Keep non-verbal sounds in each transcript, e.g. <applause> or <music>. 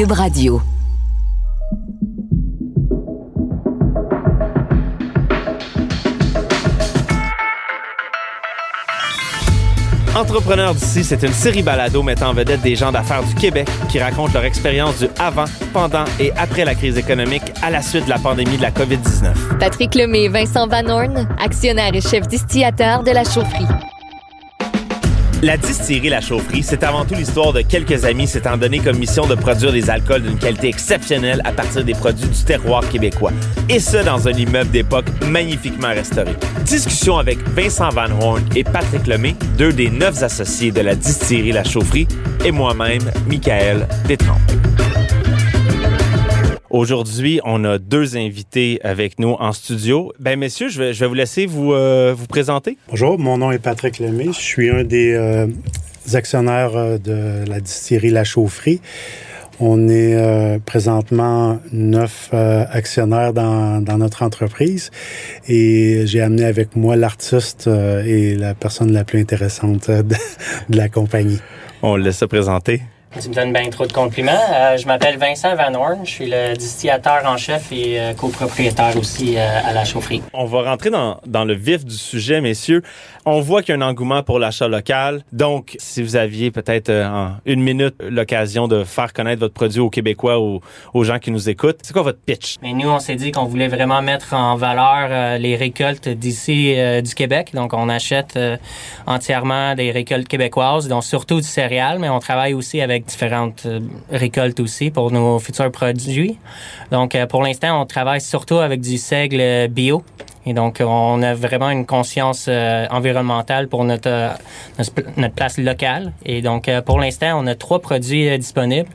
Cube Radio. Entrepreneurs d'ici, c'est une série balado mettant en vedette des gens d'affaires du Québec qui racontent leur expérience du avant, pendant et après la crise économique à la suite de la pandémie de la COVID-19. Patrick Lemay et Vincent Van Horn, actionnaire et chef distillateur de la chaufferie. La distillerie La Chaufferie, c'est avant tout l'histoire de quelques amis s'étant donné comme mission de produire des alcools d'une qualité exceptionnelle à partir des produits du terroir québécois. Et ce, dans un immeuble d'époque magnifiquement restauré. Discussion avec Vincent Van Horn et Patrick Lemay, deux des neuf associés de la distillerie La Chaufferie, et moi-même, Michael Détrempe. Aujourd'hui, on a deux invités avec nous en studio. Ben, messieurs, je vais, je vais vous laisser vous, euh, vous présenter. Bonjour, mon nom est Patrick Lemay. Je suis un des euh, actionnaires euh, de la distillerie La Chaufferie. On est euh, présentement neuf actionnaires dans, dans, notre entreprise et j'ai amené avec moi l'artiste et la personne la plus intéressante <laughs> de, de la compagnie. On le laisse se présenter. Tu me donnes bien trop de compliments. Euh, je m'appelle Vincent Van Horn. Je suis le distillateur en chef et euh, copropriétaire aussi euh, à la chaufferie. On va rentrer dans, dans le vif du sujet, messieurs. On voit qu'il y a un engouement pour l'achat local. Donc, si vous aviez peut-être en une minute l'occasion de faire connaître votre produit aux Québécois ou aux gens qui nous écoutent, c'est quoi votre pitch? Mais nous, on s'est dit qu'on voulait vraiment mettre en valeur les récoltes d'ici du Québec. Donc, on achète entièrement des récoltes québécoises, donc surtout du céréal, mais on travaille aussi avec différentes récoltes aussi pour nos futurs produits. Donc, pour l'instant, on travaille surtout avec du seigle bio. Et donc, on a vraiment une conscience euh, environnementale pour notre, euh, notre place locale. Et donc, euh, pour l'instant, on a trois produits disponibles.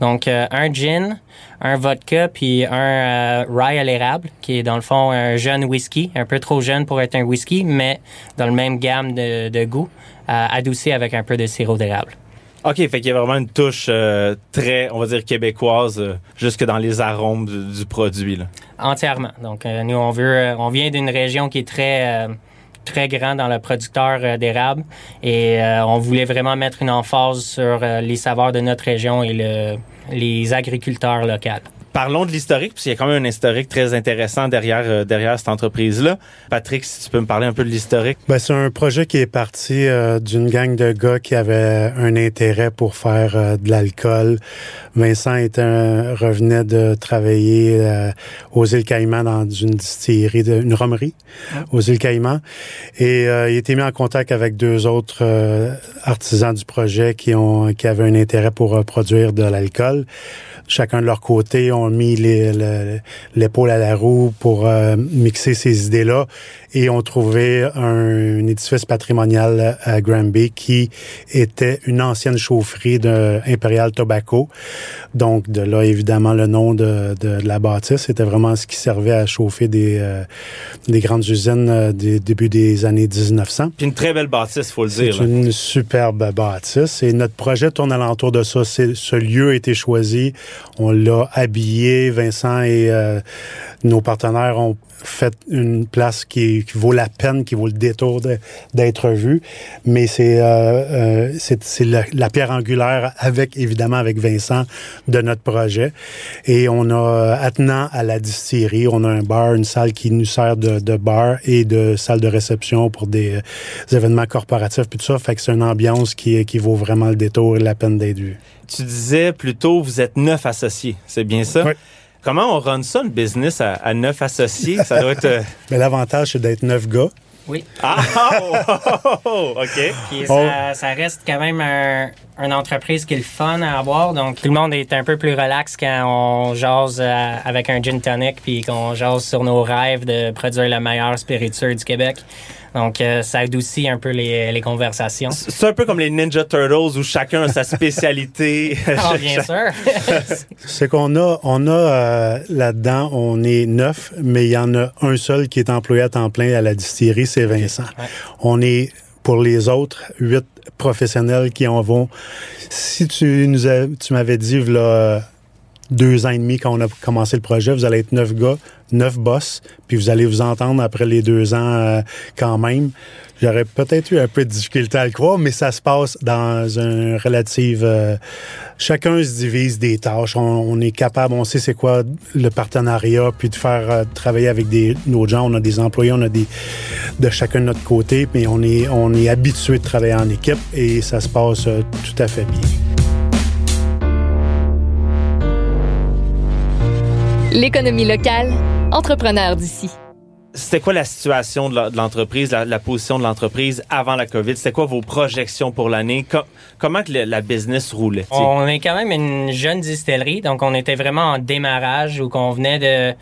Donc, un gin, un vodka, puis un rye à l'érable, qui est dans le fond un jeune whisky, un peu trop jeune pour être un whisky, mais dans le même gamme de, de goût, adouci avec un peu de sirop d'érable. OK, fait qu'il y a vraiment une touche euh, très, on va dire, québécoise, euh, jusque dans les arômes du, du produit. Là. Entièrement. Donc, euh, nous, on veut, on vient d'une région qui est très, très grande dans le producteur d'érable et on voulait vraiment mettre une emphase sur les saveurs de notre région et le, les agriculteurs locaux. Parlons de l'historique, parce qu'il y a quand même un historique très intéressant derrière, euh, derrière cette entreprise-là. Patrick, si tu peux me parler un peu de l'historique. Ben, c'est un projet qui est parti euh, d'une gang de gars qui avaient un intérêt pour faire euh, de l'alcool. Vincent était un, revenait de travailler aux îles Caïmans dans une distillerie, de, une romerie aux îles Caïmans. Et il était mis en contact avec deux autres artisans du projet qui, ont, qui avaient un intérêt pour produire de l'alcool chacun de leur côté ont mis l'épaule à la roue pour euh, mixer ces idées-là et ont trouvé un, un, édifice patrimonial à Granby qui était une ancienne chaufferie de Imperial Tobacco. Donc de là évidemment le nom de, de, de la bâtisse. C'était vraiment ce qui servait à chauffer des, euh, des grandes usines euh, des début des années 1900. Puis une très belle bâtisse, faut le dire. C'est une superbe bâtisse et notre projet tourne alentour de ça. Ce lieu a été choisi on l'a habillé, Vincent et euh, nos partenaires ont fait une place qui, qui, vaut la peine, qui vaut le détour d'être vue. Mais c'est euh, euh, c'est la, la, pierre angulaire avec, évidemment, avec Vincent de notre projet. Et on a, attenant à la distillerie, on a un bar, une salle qui nous sert de, de bar et de salle de réception pour des, des événements corporatifs, puis tout ça. Fait que c'est une ambiance qui, qui vaut vraiment le détour et la peine d'être vue. Tu disais plutôt, vous êtes neuf associés, c'est bien ça? Oui. Comment on run ça, une business à, à neuf associés? Ça doit être... euh, <laughs> Mais l'avantage, c'est d'être neuf gars. Oui. Ah! <laughs> Oh, oh, <laughs> oh, OK. Puis ça, ça, reste quand même un, une entreprise qui est le fun à avoir. Donc, tout le monde est un peu plus relax quand on jase euh, avec un gin tonic puis qu'on jase sur nos rêves de produire le meilleur spiritueux du Québec. Donc, euh, ça adoucit un peu les, les conversations. C'est un peu comme les Ninja Turtles où chacun a sa <laughs> spécialité. oh, bien sûr. C'est qu'on a, on a euh, là-dedans, on est neuf, mais il y en a un seul qui est employé à temps plein à la distillerie, Vincent. Ouais. On est pour les autres huit professionnels qui en vont. Si tu nous as, tu m'avais dit là deux ans et demi quand on a commencé le projet. Vous allez être neuf gars, neuf boss, puis vous allez vous entendre après les deux ans euh, quand même. J'aurais peut-être eu un peu de difficulté à le croire, mais ça se passe dans un relative... Euh, chacun se divise des tâches. On, est capable, on sait c'est quoi le partenariat, puis de faire euh, travailler avec des nos gens. On a des employés, on a des de chacun de notre côté, mais on est on est habitué de travailler en équipe et ça se passe tout à fait bien. L'économie locale, entrepreneur d'ici. C'était quoi la situation de l'entreprise, la, position de l'entreprise avant la COVID? C'était quoi vos projections pour l'année? comment que la business roulait? On est quand même une jeune distillerie, donc on était vraiment en démarrage où qu'on venait de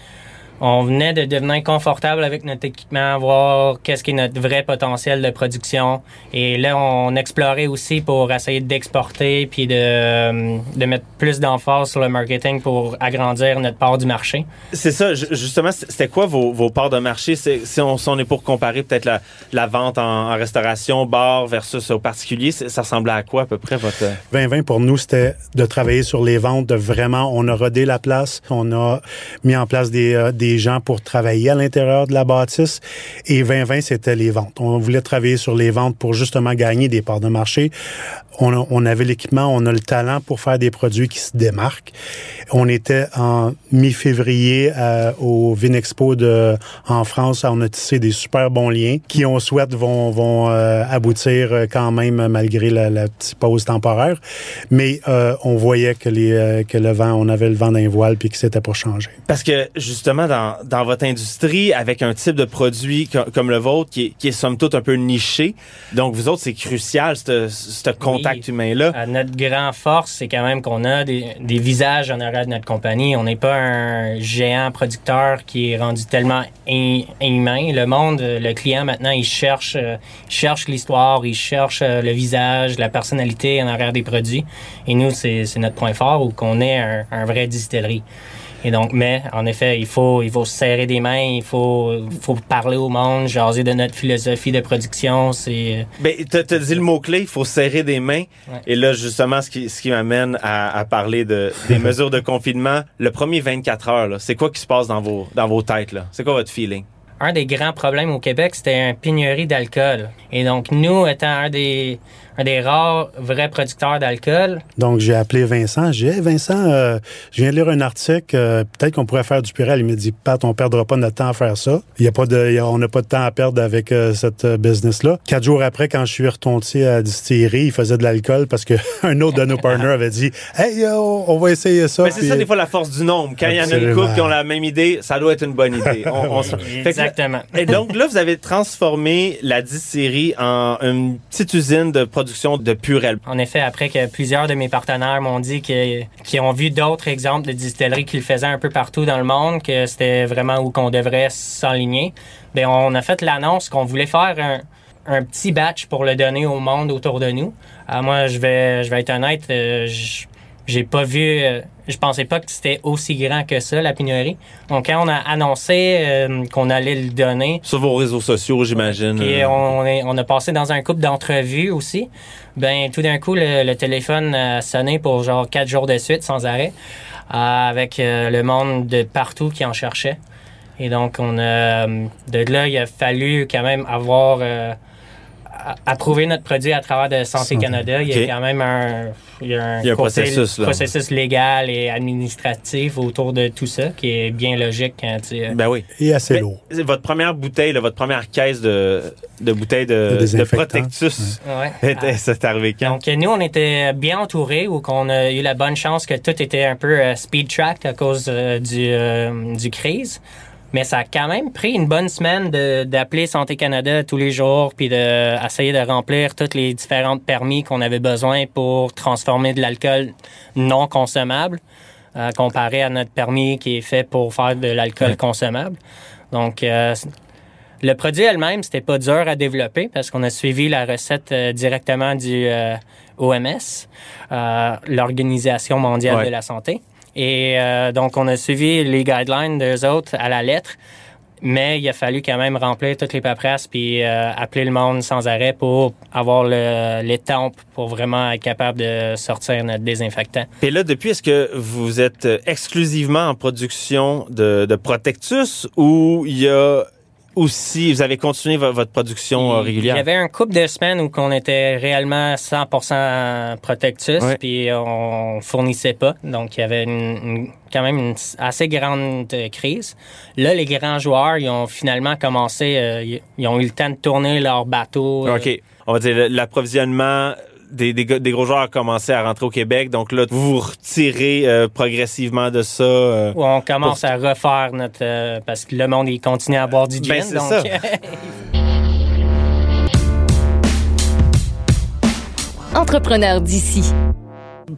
on venait de devenir confortable avec notre équipement, voir qu'est-ce qui est notre vrai potentiel de production. Et là, on explorait aussi pour essayer d'exporter puis de, de mettre plus d'emphase sur le marketing pour agrandir notre part du marché. C'est ça, justement, c'était quoi vos, vos parts de marché? Si on, si on est pour comparer peut-être la, la vente en, restauration, bar versus au particulier, ça ressemblait à quoi à peu près votre... 2020 pour nous, c'était de travailler sur les ventes, de vraiment, on a rodé la place, on a mis en place des, euh, des des gens pour travailler à l'intérieur de la bâtisse. Et 2020, c'était les ventes. On voulait travailler sur les ventes pour justement gagner des parts de marché. On, avait l'équipement, on a le talent pour faire des produits qui se démarquent. On était en mi-février euh, au Vinexpo de, en France. On a tissé des super bons liens qui, on souhaite, vont, vont euh, aboutir quand même malgré la, petite pause temporaire. Mais euh, on voyait que, les, que le vent, on avait le vent d'un voile puis que c'était pour changer. Parce que justement, dans dans, votre industrie avec un type de produit comme le vôtre qui est, qui est somme toute un peu niché. Donc, vous autres, c'est crucial, ce contact humain-là. notre grand force, c'est quand même qu'on a des, des, visages en arrière de notre compagnie. On n'est pas un géant producteur qui est rendu tellement humain. Le monde, le client, maintenant, il cherche, euh, il cherche l'histoire, il cherche euh, le visage, la personnalité en arrière des produits. Et nous, c'est notre point fort où qu'on est un, un vrai distillerie. Et donc, mais en effet, il faut, il faut se serrer des mains, il faut, faut parler au monde, jaser de notre philosophie de production. C'est. Euh, ben, tu as dit le mot clé, il faut serrer des mains. Et là, justement, ce qui, ce qui m'amène à, à, parler de des <laughs> mesures de confinement, le premier 24 heures, c'est quoi qui se passe dans vos dans vos têtes là? C'est quoi votre feeling? Un des grands problèmes au Québec, c'était un pénurie d'alcool. Et donc, nous, étant un des un des rares vrais producteurs d'alcool. Donc, j'ai appelé Vincent. J'ai dit, Vincent, euh, je viens de lire un article. Euh, peut-être qu'on pourrait faire du purel. Il me dit, Pat, on perdra pas notre temps à faire ça. Il y a pas de, on n'a pas de temps à perdre avec euh, cette business-là. Quatre jours après, quand je suis retourné à la distillerie, il faisait de l'alcool parce qu'un <laughs> autre de nos partners avait dit, Hey, on va essayer ça. Mais c'est ça, des fois, la force du nombre. Quand il y en a une couple qui ont la même idée, ça doit être une bonne idée. <laughs> Exactement. Et donc, là, vous avez transformé la distillerie en une petite usine de production En effet, après que plusieurs de mes partenaires m'ont dit qu'ils ont vu d'autres exemples de distilleries qui le faisaient un peu partout dans le monde, que c'était vraiment où qu'on devrait s'enligner, bien, on a fait l'annonce qu'on voulait faire un, petit batch pour le donner au monde autour de nous. Euh, moi, je vais, je être honnête, euh, j'ai pas vu, euh, je pensais pas que c'était aussi grand que ça, la pénurie. Donc, quand on a annoncé euh, qu'on allait le donner. Sur vos réseaux sociaux, j'imagine. Et on, on a passé dans un couple d'entrevues aussi. Ben, tout d'un coup, le, téléphone a sonné pour genre quatre jours de suite, sans arrêt, euh, avec le monde de partout qui en cherchait. Et donc, on a, de là, il a fallu quand même avoir approuver notre produit à travers de Santé Canada. Il y a quand même un, il y a un, processus, processus, légal et administratif autour de tout ça qui est bien logique quand tu... Ben oui. Et assez lourd. Votre première bouteille, votre première caisse de, de bouteilles de, de, Protectus, ouais. <laughs> c'est arrivé quand? Donc, nous, on était bien entourés ou qu'on a eu la bonne chance que tout était un peu euh, speed track à cause euh, du, euh, du crise. Mais ça a quand même pris une bonne semaine d'appeler Santé Canada tous les jours puis d'essayer de, de remplir toutes les différentes permis qu'on avait besoin pour transformer de l'alcool non consommable euh, comparé à notre permis qui est fait pour faire de l'alcool consommable. Donc, euh, le produit elle-même, c'était pas dur à développer parce qu'on a suivi la recette euh, directement du OMS, l'Organisation mondiale de la santé. Et euh, donc, on a suivi les guidelines des autres à la lettre mais il a fallu quand même remplir toutes les paperasses puis euh, appeler le monde sans arrêt pour avoir le, les tempes pour vraiment être capable de sortir notre désinfectant. Et là, depuis, est-ce que vous êtes exclusivement en production de, de Protectus ou il y a aussi, vous avez continué votre production euh, régulière? Il y avait un couple de semaines où on était réellement 100% Protectus, puis on fournissait pas. Donc, il y avait une, quand même une assez grande euh, crise. Là, les grands joueurs, ils ont finalement commencé, euh, ils ont eu le temps de tourner leur bateau. OK. On va dire l'approvisionnement des, des, gros joueurs commencé à rentrer au Québec. Donc là, vous vous retirez euh, progressivement de ça. Euh, on commence à refaire notre... Euh, parce que le monde, il continue à boire du ben, gin. donc... Ça. Entrepreneur d'ici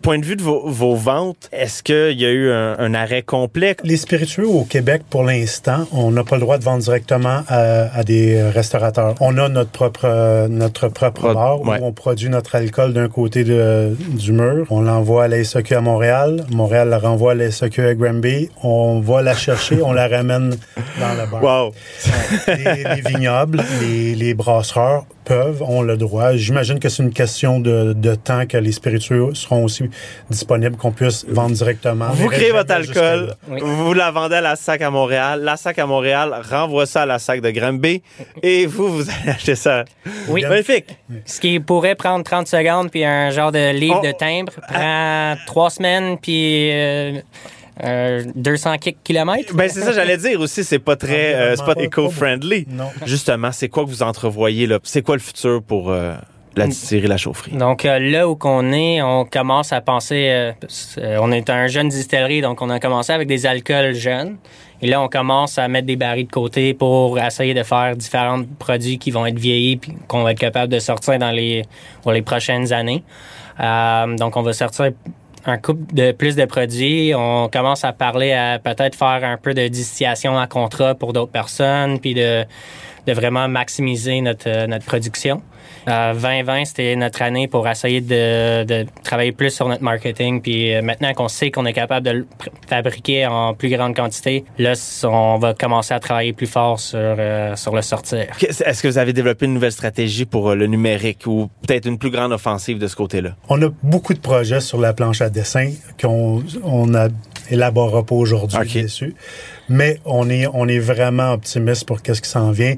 point de vue de vos, ventes, est-ce qu'il y a eu un, arrêt complet? Les spiritueux au Québec, pour l'instant, on n'a pas le droit de vendre directement à, des restaurateurs. On a notre propre notre propre bar où on produit notre alcool d'un côté de, du mur. On l'envoie à la SAQ à Montréal. Montréal la renvoie à la SAQ à Granby. On va la chercher, on la ramène dans le bar. Wow! les, les vignobles, les, les brasseurs peuvent, ont le droit. J'imagine que c'est une question de, de, temps que les spiritueux seront aussi disponibles, qu'on puisse vendre directement. Vous créez votre alcool, vous la vendez à la SAC à Montréal, la SAC à Montréal renvoie ça à la SAC de Granby et vous, vous allez acheter ça. Oui. Magnifique. Ce qui pourrait prendre 30 secondes puis un genre de livre de timbre prend trois semaines puis... Euh, 200 euh, kilomètres? Ben c'est ça, j'allais dire aussi, c'est pas très, euh, c'est pas éco-friendly. Justement, c'est quoi que vous entrevoyez là? C'est quoi le futur pour euh, la distillerie La Chaufferie? Donc là où qu'on est, on commence à penser, on est un jeune distillerie, donc on a commencé avec des alcools jeunes. Et là, on commence à mettre des barils de côté pour essayer de faire différents produits qui vont être vieillis puis qu'on va être capable de sortir dans les pour les prochaines années. donc, on va sortir un couple de plus de produits. On commence à parler à peut-être faire un peu de distillation à contrat pour d'autres personnes, puis de, de vraiment maximiser notre, notre production. 2020, euh, c'était notre année pour essayer de, travailler plus sur notre marketing. Puis euh, maintenant qu'on sait qu'on est capable de le fabriquer en plus grande quantité, là, on va commencer à travailler plus fort sur, euh, sur le sortir. Est-ce que vous avez développé une nouvelle stratégie pour le numérique ou peut-être une plus grande offensive de ce côté-là? On a beaucoup de projets sur la planche à dessin qu'on on élaborera pas aujourd'hui dessus. Mais on est, on est vraiment optimiste pour qu'est-ce qui s'en vient.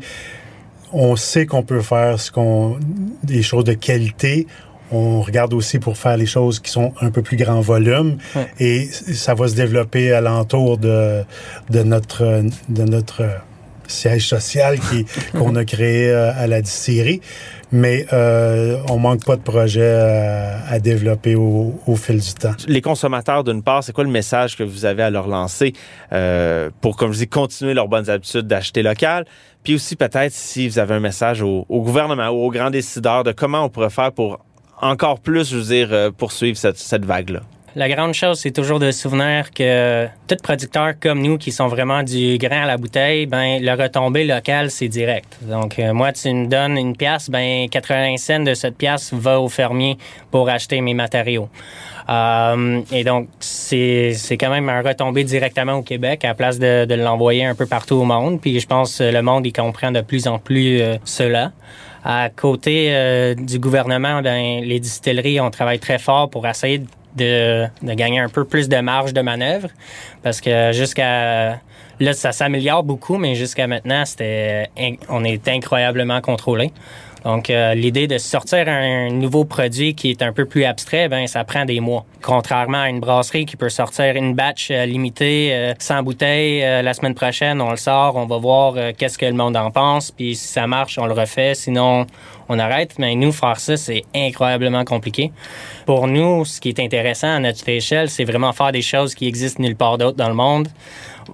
On sait qu'on peut faire ce qu'on des choses de qualité. On regarde aussi pour faire les choses qui sont un peu plus grand volume. Et ça va se développer alentour de, de notre de notre siège social qui <laughs> qu'on a créé euh, à la distillerie mais euh, on manque pas de projets euh, à, développer au, fil du temps. Les consommateurs, d'une part, c'est quoi le message que vous avez à leur lancer euh, pour, comme je dis, continuer leurs bonnes habitudes d'acheter local? Puis aussi, peut-être, si vous avez un message au, gouvernement ou aux grands décideurs de comment on pourrait faire pour encore plus, je veux dire, poursuivre cette, cette vague-là. La grande chose, c'est toujours de souvenir que tout producteur comme nous qui sont vraiment du grain à la bouteille, ben le retombée locale, c'est direct. Donc euh, moi, tu me donnes une pièce, ben 80 cents de cette pièce va au fermier pour acheter mes matériaux. Euh, et donc c'est quand même un retombé directement au Québec à la place de, l'envoyer un peu partout au monde. Puis je pense que le monde y comprend de plus en plus euh, cela. À côté du gouvernement, ben, les distilleries, on travaille très fort pour essayer de de, de, gagner un peu plus de marge de manœuvre parce que jusqu'à là ça s'améliore beaucoup mais jusqu'à maintenant c'était on est incroyablement contrôlé. Donc, euh, l'idée de sortir un nouveau produit qui est un peu plus abstrait, ben ça prend des mois. Contrairement à une brasserie qui peut sortir une batch euh, limitée, euh, 100 bouteilles, euh, la semaine prochaine, on le sort, on va voir qu'est-ce que le monde en pense, puis si ça marche, on le refait, sinon on arrête. Mais nous, faire ça, c'est incroyablement compliqué. Pour nous, ce qui est intéressant à notre échelle, c'est vraiment faire des choses qui existent nulle part d'autre dans le monde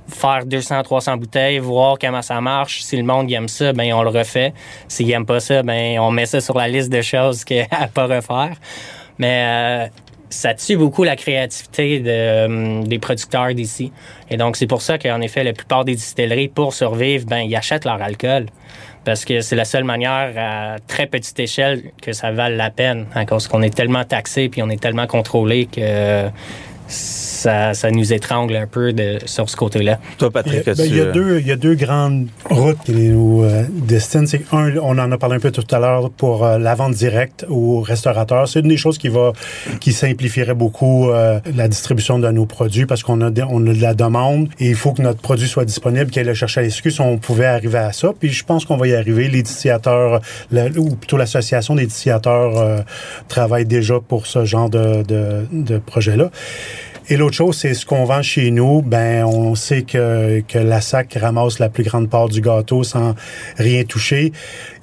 faire 200, 300 bouteilles, voir comment ça marche. Si le monde aime ça, ben on le refait. S'il aime pas ça, ben on met ça sur la liste de choses <laughs> à pas refaire. Mais euh, ça tue beaucoup la créativité hum, des producteurs d'ici. Et donc, c'est pour ça qu'en effet, la plupart des distilleries, pour survivre, ben, ils achètent leur alcool. Parce que c'est la seule manière à très petite échelle que ça vale la peine. À cause qu'on est tellement taxé puis on est tellement contrôlé que ça, ça nous étrangle un peu de, sur ce côté-là. Toi, Patrick, Ben, il, y a tu... deux, il y a deux grandes routes qui nous euh, destinent. C'est un, on en a parlé un peu tout à l'heure pour euh, la vente directe aux restaurateurs. C'est une des choses qui va, qui simplifierait beaucoup euh, la distribution de nos produits parce qu'on a, des- on a de la demande et il faut que notre produit soit disponible, qu'elle le cherche à si on pouvait arriver à ça. Puis je pense qu'on va y arriver. Les distillateurs, ou plutôt l'association des distillateurs euh, travaille déjà pour ce genre de, de, de projet-là. Et l'autre chose, c'est ce qu'on vend chez nous. Ben, on sait que, que la SAC ramasse la plus grande part du gâteau sans rien toucher.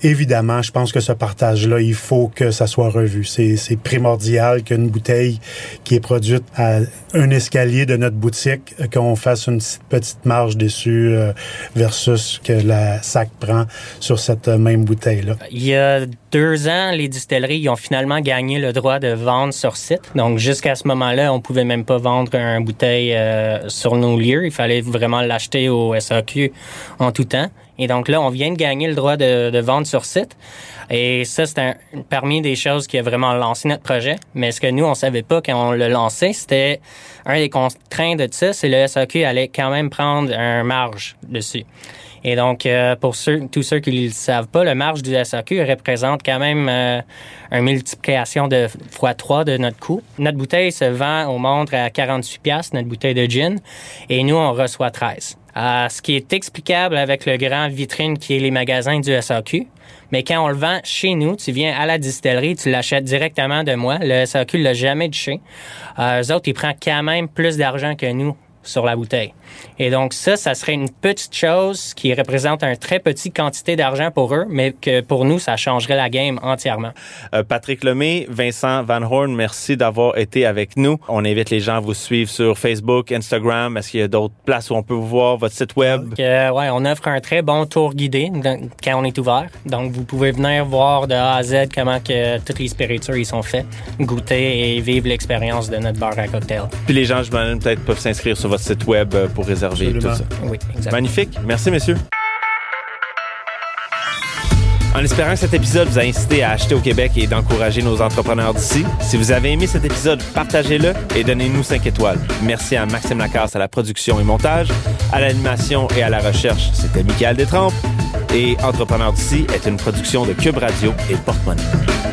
Évidemment, je pense que ce partage-là, il faut que ça soit revu. C'est, primordial qu'une bouteille qui est produite à un escalier de notre boutique, euh, qu'on fasse une petite- marge dessus euh, versus que la SAC prend sur cette euh, même bouteille-là. Deux ans, les distilleries ont finalement gagné le droit de vendre sur site. Donc, jusqu'à ce moment-là, on pouvait même pas vendre un bouteille euh, sur nos lieux. Il fallait vraiment l'acheter au SAQ en tout temps. Et donc là, on vient de gagner le droit de, vendre sur site. Et ça, c'est un- parmi des choses qui a vraiment lancé notre projet. Mais ce que nous, on savait pas quand on le lançait, c'était un des contraintes de ça, c'est le SAQ allait quand même prendre un marge dessus. Et donc, euh, pour ceux, tous ceux qui ne le savent pas, le marge du SAQ représente quand même euh, une multiplication de fois 3 de notre coût. Notre bouteille se vend au monde à 48 piastres, notre bouteille de gin, et nous, on reçoit 13. Euh, ce qui est explicable avec le grand vitrine qui est les magasins du SAQ. Mais quand on le vend chez nous, tu viens à la distillerie, tu l'achètes directement de moi. Le SAQ l'a jamais touché. Euh, eux autres, ils prennent quand même plus d'argent que nous sur la bouteille. Et donc ça, ça serait une petite chose qui représente un très petit quantité d'argent pour eux, mais que pour nous, ça changerait la game entièrement. Euh, Patrick Lemay, Vincent Van Horn, merci d'avoir été avec nous. On invite les gens à vous suivre sur Facebook, Instagram. Est-ce qu'il y a d'autres places où on peut vous voir, votre site web? Donc, euh, ouais, on offre un très bon tour guidé quand on est ouvert. Donc, vous pouvez venir voir de A à Z comment que toutes les spiritueux ils sont faits, goûter et vivre l'expérience de notre bar à cocktail. Puis les gens, je m'imagine, peut-être peuvent s'inscrire sur votre site web euh, pour réserver Absolument. tout ça. Oui, exactement. Magnifique. Merci, messieurs. En espérant que cet épisode vous a incité à acheter au Québec et d'encourager nos entrepreneurs d'ici, si vous avez aimé cet épisode, partagez-le et donnez-nous 5 étoiles. Merci à Maxime Lacasse à la production et montage, à l'animation et à la recherche. C'était Michael Détrempe. Et Entrepreneurs d'ici est une production de Cube Radio et Porte-Monnaie.